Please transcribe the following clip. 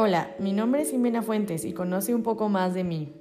Hola, mi nombre es Jimena Fuentes y conoce un poco más de mí.